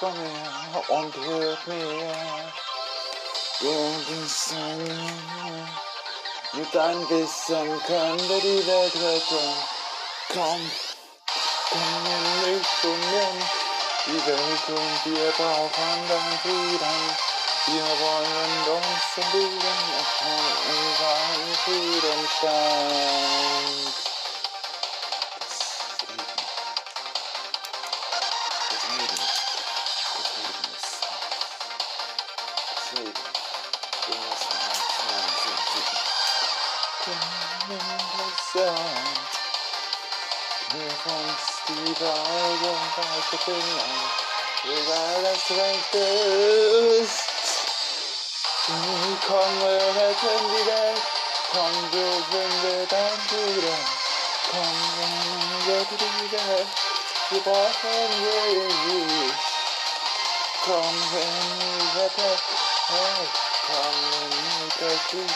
Komm her und hilf mir. Du bist ein mit deinem Wissen können wir die Welt retten. Komm, komm in mich und nimm die Welt und wir brauchen deinen Frieden. Wir wollen uns verlieben und in seinen Frieden stand. Das Leben. Wir müssen uns finden. Sein. Hilf uns die Wahrheit zu finden, egal das Recht ist. Komm, wir retten die Welt, komm, so sind wir dein Bruder. Komm, wir retten die Welt, wir brauchen Jesus. Komm, wenn wir retten, hey, komm, wenn wir retten,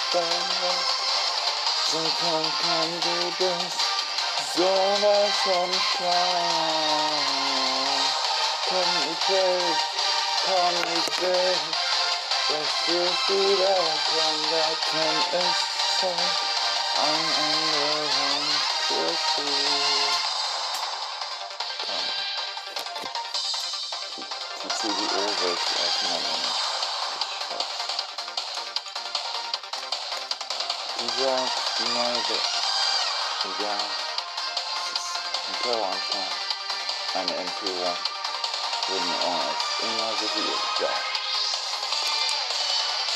so komm, komm, du bist sowas von klar. Komm, ich will, komm, ich will, dass du wieder komm, da kann es sein, ein anderer für sie. Komm. Die CDU wird erstmal noch. Dieser, die neue Welt. Egal. Es ist ein Terroranschlag. Eine Entführung. Wurden uns immer so viel da.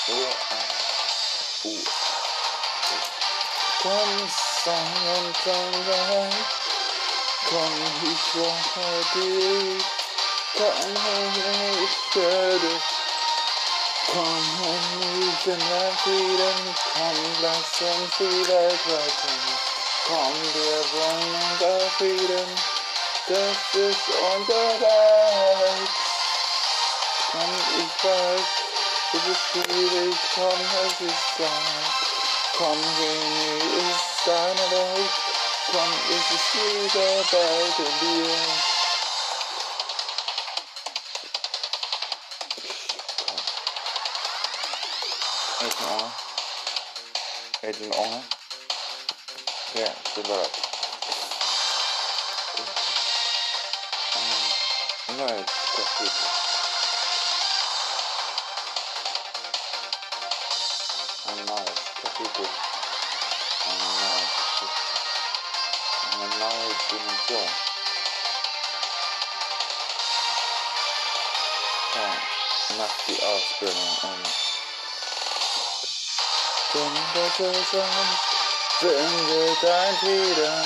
So ein U. Komm, Sonne und Sonnenschein. Komm, ich brauche dich. Komm, ich werde. Komm und ich bin dein Frieden, komm, lass uns die Welt retten. Komm, wir wollen unser Frieden, das ist unser Reich. Komm, ich weiß, es ist schwierig, komm, es ist Zeit. Komm, wenig ist deine Welt, komm, es ist Welt in dir. 이거를 어 그래 그거 정말 진짜 그 I'm not capable. I'm not capable. I'm not doing good. Can't. Must be us, Bruno. Um. Dein Frieden.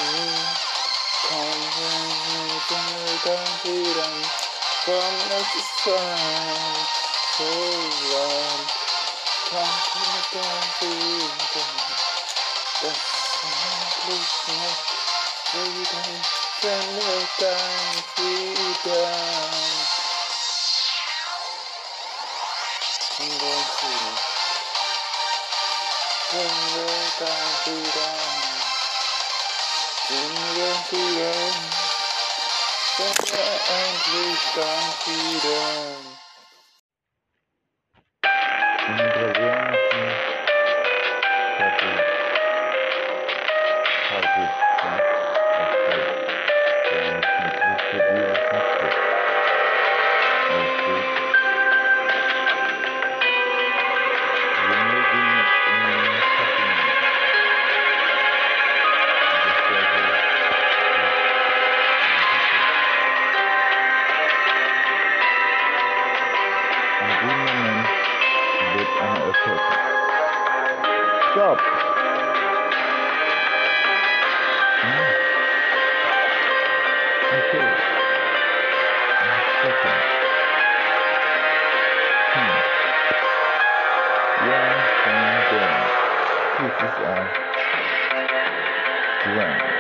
Komm, finde dein Frieden. Komm, es ist Zeit, so warm. Komm, finde dein Frieden. Das ist endlich noch Frieden. Finde dein Frieden. Finde dein Frieden. Finde dein Frieden. Finde Frieden. Finde endlich dein Frieden. Just on. Ground.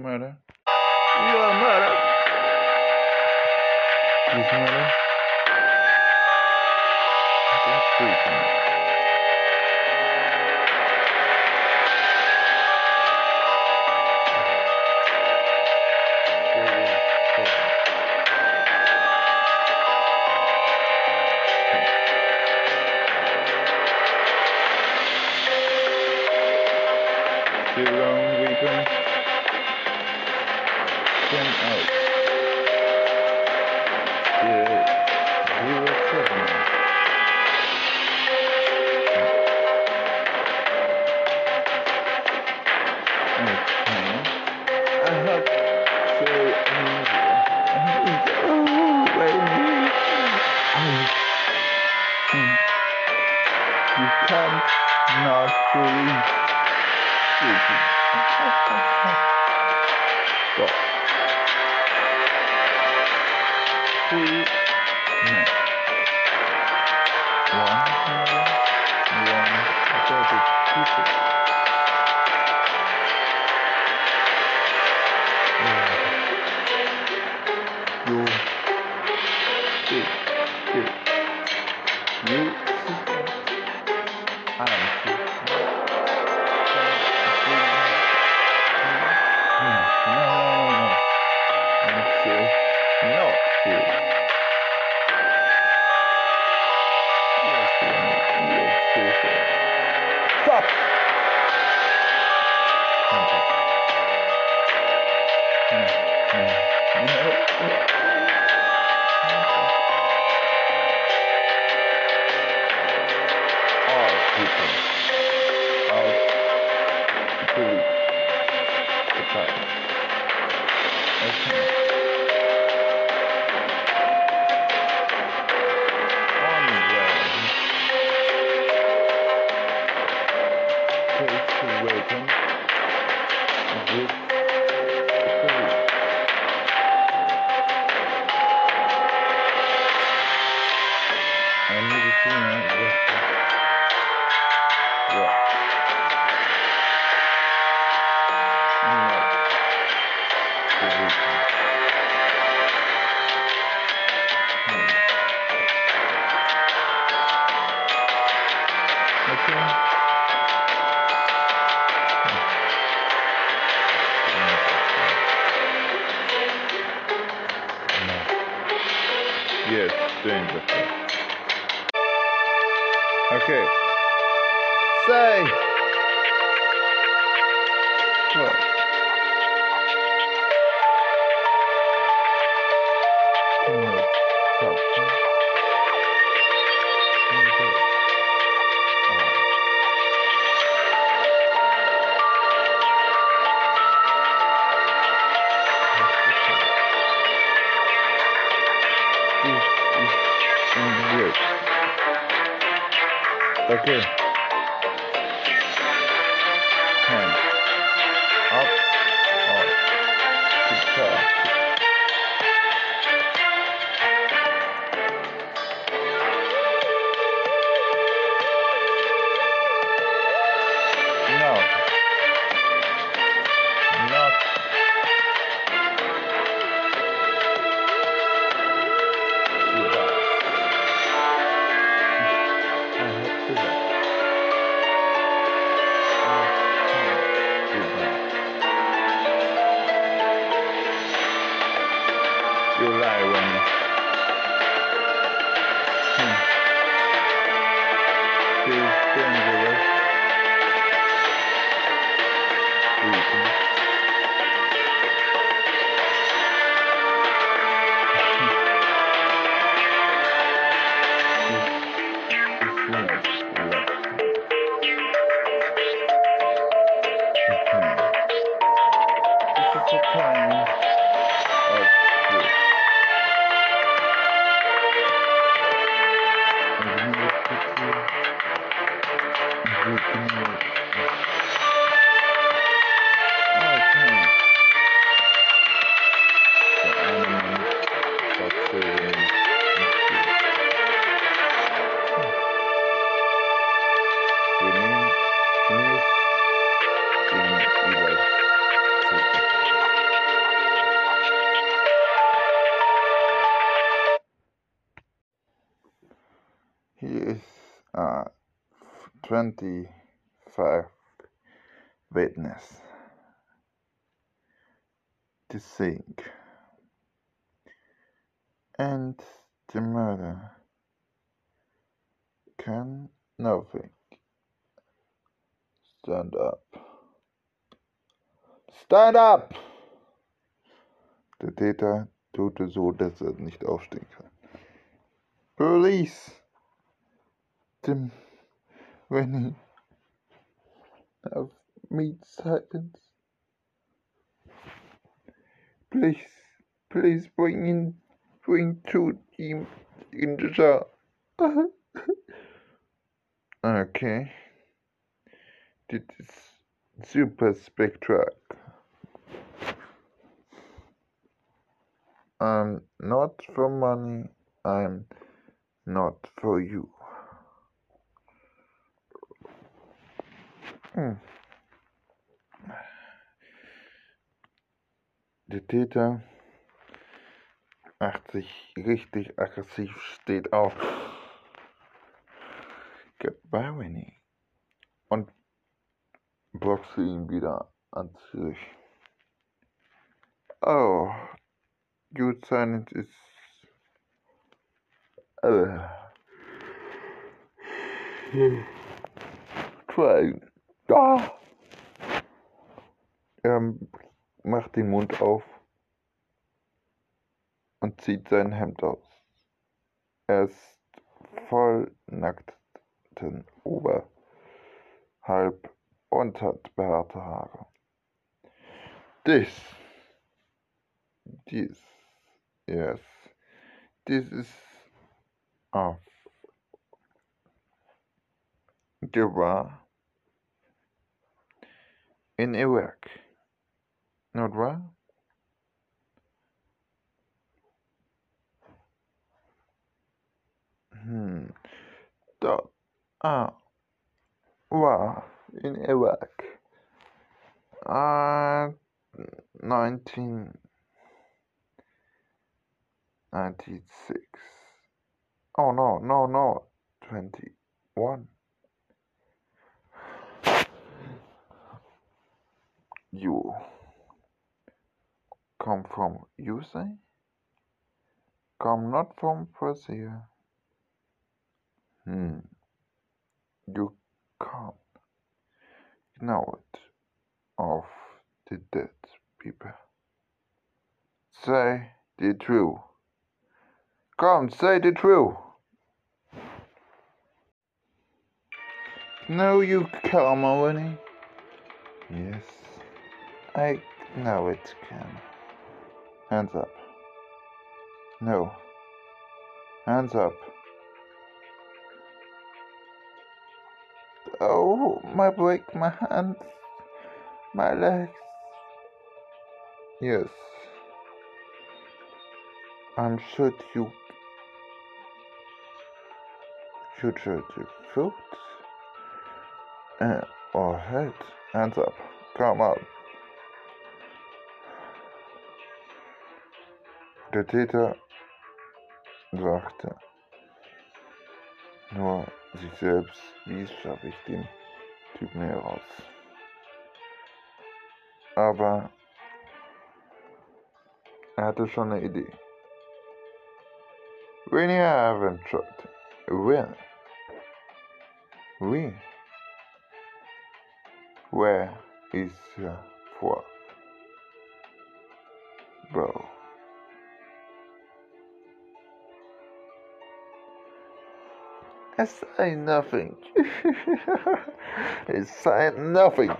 murder. You are murder. He's murder. That's creepy. not really speaking. so, Yeah. Okay. Hand. two, three. 25 witness to think and the murder can nothing stand up. Stand up! Der Täter tut es so dass er nicht aufstehen kann. Police! Dem when he meat silence please please bring in bring two him in the okay. This is super spectral I'm not for money. I'm not for you Der Täter macht sich richtig aggressiv, steht auf. Goodbye, Winnie. Und boxe ihn wieder an sich. Oh, your silence is. Uh, trying. Ah. Er macht den Mund auf und zieht sein Hemd aus. Er ist voll nackten Oberhalb und hat behaarte Haare. This, this, yes, this is off. The war in Iraq. Not right? Hmm. Dot. Ah. War in Iraq. Uh, 1996. Oh no, no, no. 21. You come from USA? Come not from Brazil. Hmm. You can't it of the dead people. Say the truth. Come, say the truth. No, you come, Winnie. Yes, I know it can. Hands up. No. Hands up. Oh, my break, my hands, my legs. Yes. I'm sure you should your foot uh, or head. Hands up. Come up. Der Täter sagte nur sich selbst, wie schaffe ich den Typen heraus. Aber er hatte schon eine Idee. When you haven't tried, when? We? Where is your fork? Bro. I say nothing. I say nothing.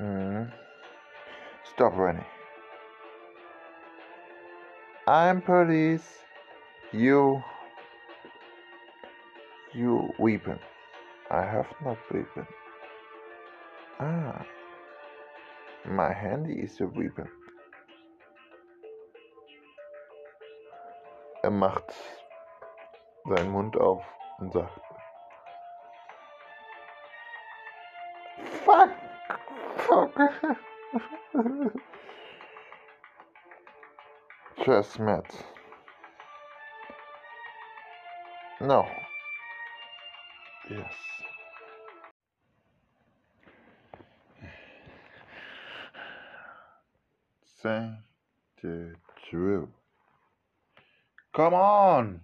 Mm. Stop running. I'm police. You. You weapon. I have not weapon. Ah. My handy is a weapon. Er macht seinen Mund auf und sagt: Fuck! Fuck! Just met. No. Yes. Say the truth. Come on!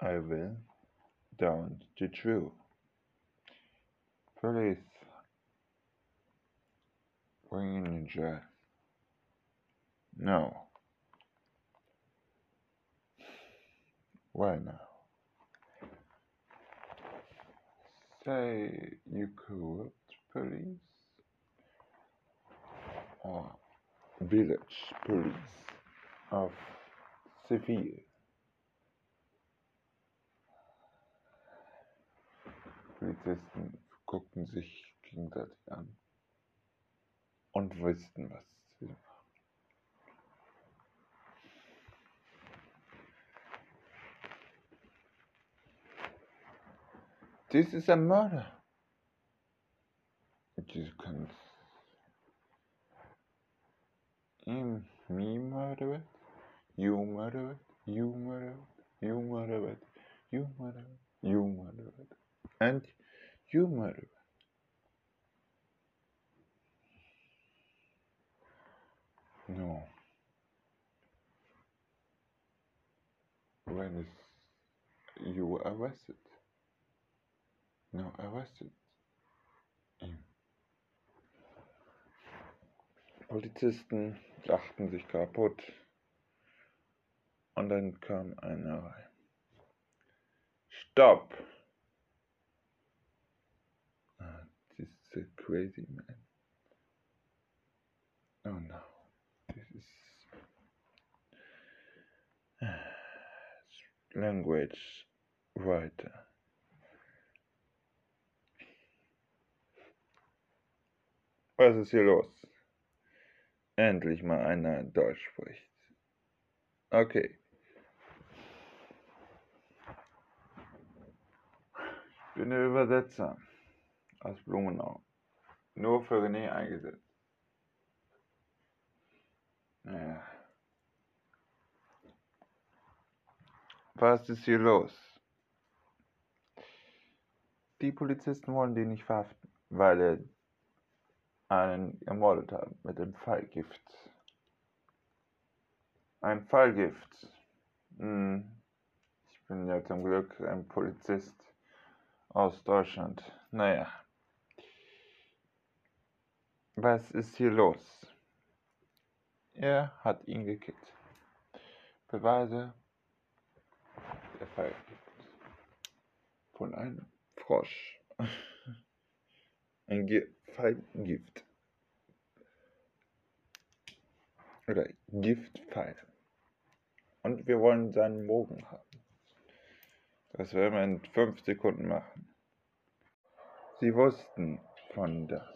I will. Don't the truth. Police. Jail. No. Why now? Say you corrupt police or village police of Seville. Polizisten guckten sich gegenseitig an und wussten, was sie machen. This is a murder. You can him, me murder it, you murder it, you murder it, you murder it, you murder it, you murder it, and you murder it. No. When is you were arrested? No, arrested ihn. Polizisten lachten sich kaputt und dann kam einer rein. Stop! Ah, this is a crazy man. Oh no, this is language writer. Was ist hier los? Endlich mal einer Deutsch spricht. Okay. Ich bin der Übersetzer aus Blumenau. Nur für René eingesetzt. Naja. Was ist hier los? Die Polizisten wollen den nicht verhaften, weil er einen ermordet haben mit dem Fallgift. Ein Fallgift. Hm. Ich bin ja zum Glück ein Polizist aus Deutschland. Naja. Was ist hier los? Er hat ihn gekillt. Beweise der Fallgift. Von einem Frosch. Ein Ge Fallgift. Oder Giftpfeil. Und wir wollen seinen Bogen haben. Das werden wir in fünf Sekunden machen. Sie wussten von das.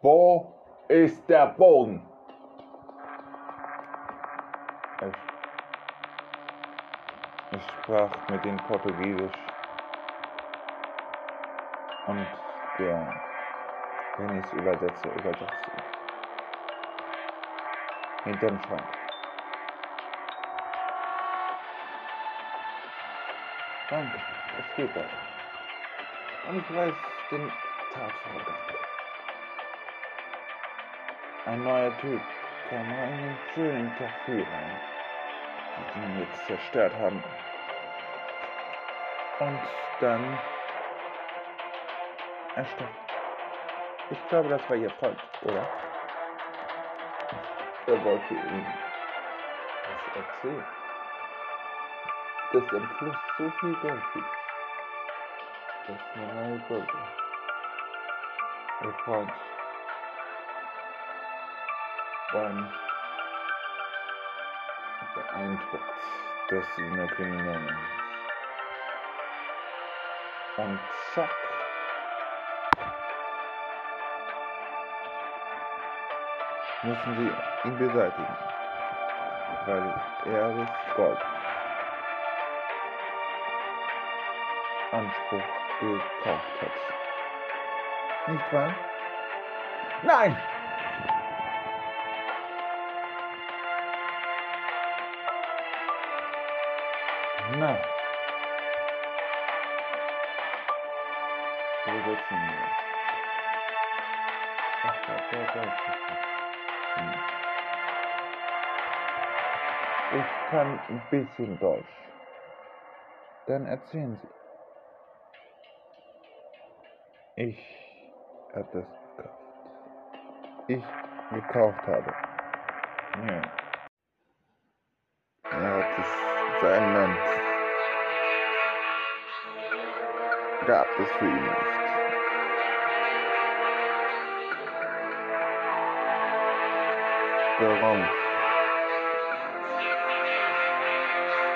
Wo ist der Bogen? Ich, ich sprach mit den Portugiesisch und der Dennis Übersetzer übersetzte. Hinterm Schrank. Danke, es geht doch. Und ich weiß den Tatvorgang. Ein neuer Typ kam in den schönen Café rein, die ihn jetzt zerstört haben. Und dann erstarrt. Ich glaube, das war ihr Freund, oder? Er wollte ihm was erzählen dass am Fluss so viel Gold gibt. Das ist eine neue Brücke. Ihr Freund nicht beeindruckt, dass sie eine Kriminelle ist. Und zack. müssen sie ihn beseitigen, weil er ist Gold. Anspruch gekauft hat. Nicht wahr? Nein! Nein. Wo setzen wir uns? Ach, da, da, da. Hm. Ich kann ein bisschen Deutsch. Dann erzählen Sie. Ich das gekauft. Ich gekauft habe. Ja. Er hat es sein. Gab es für ihn nicht. Warum?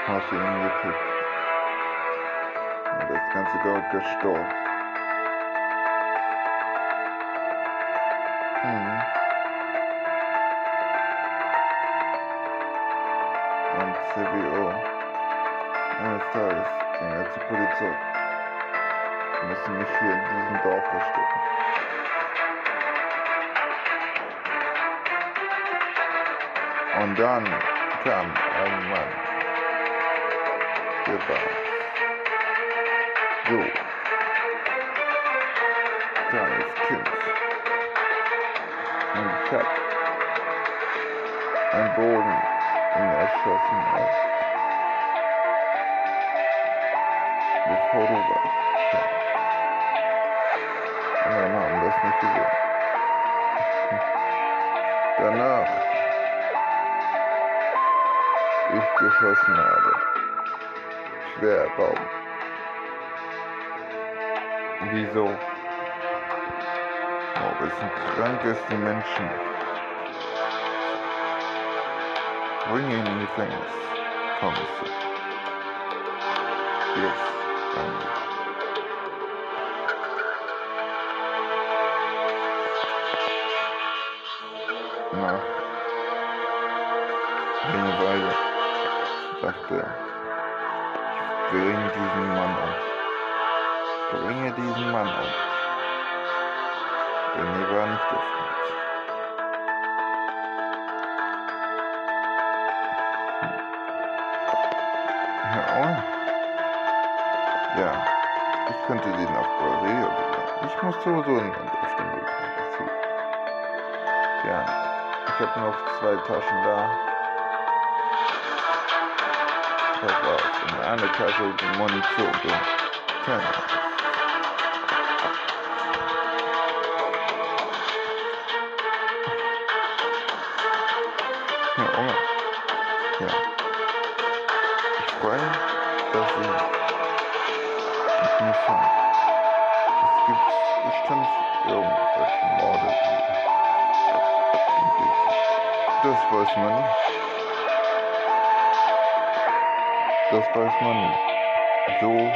Hast du ihn gekriegt? Das ganze Dorf gestorben. Polizei. Wir müssen mich hier in diesem Dorf verstecken. Und dann kam ein Mann. Der war so. Kleines Kind. Und ich hab einen Bogen ihn erschossen hast. Warst. Und meine haben das nicht gesehen. Danach ich geschossen habe. Schwer Raum. Wieso? Oh, wir sind krankeste Menschen. Bring ihn in die Gefängnis. Kommissar. Yes. Nach einer Weile dachte er, bringe diesen Mann um. Bringe diesen Mann um. René war nicht öffnet. Bringen. Ich muss sowieso in auf dem Weg Brasilien. Ja, ich habe noch zwei Taschen da. Pass auf, in einer Tasche die Munition und keine Ja, man. Das weiß man so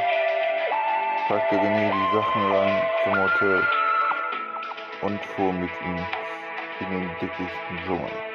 packte René die Sachen rein zum Hotel und fuhr mit ihm in den dickichten Dschungel.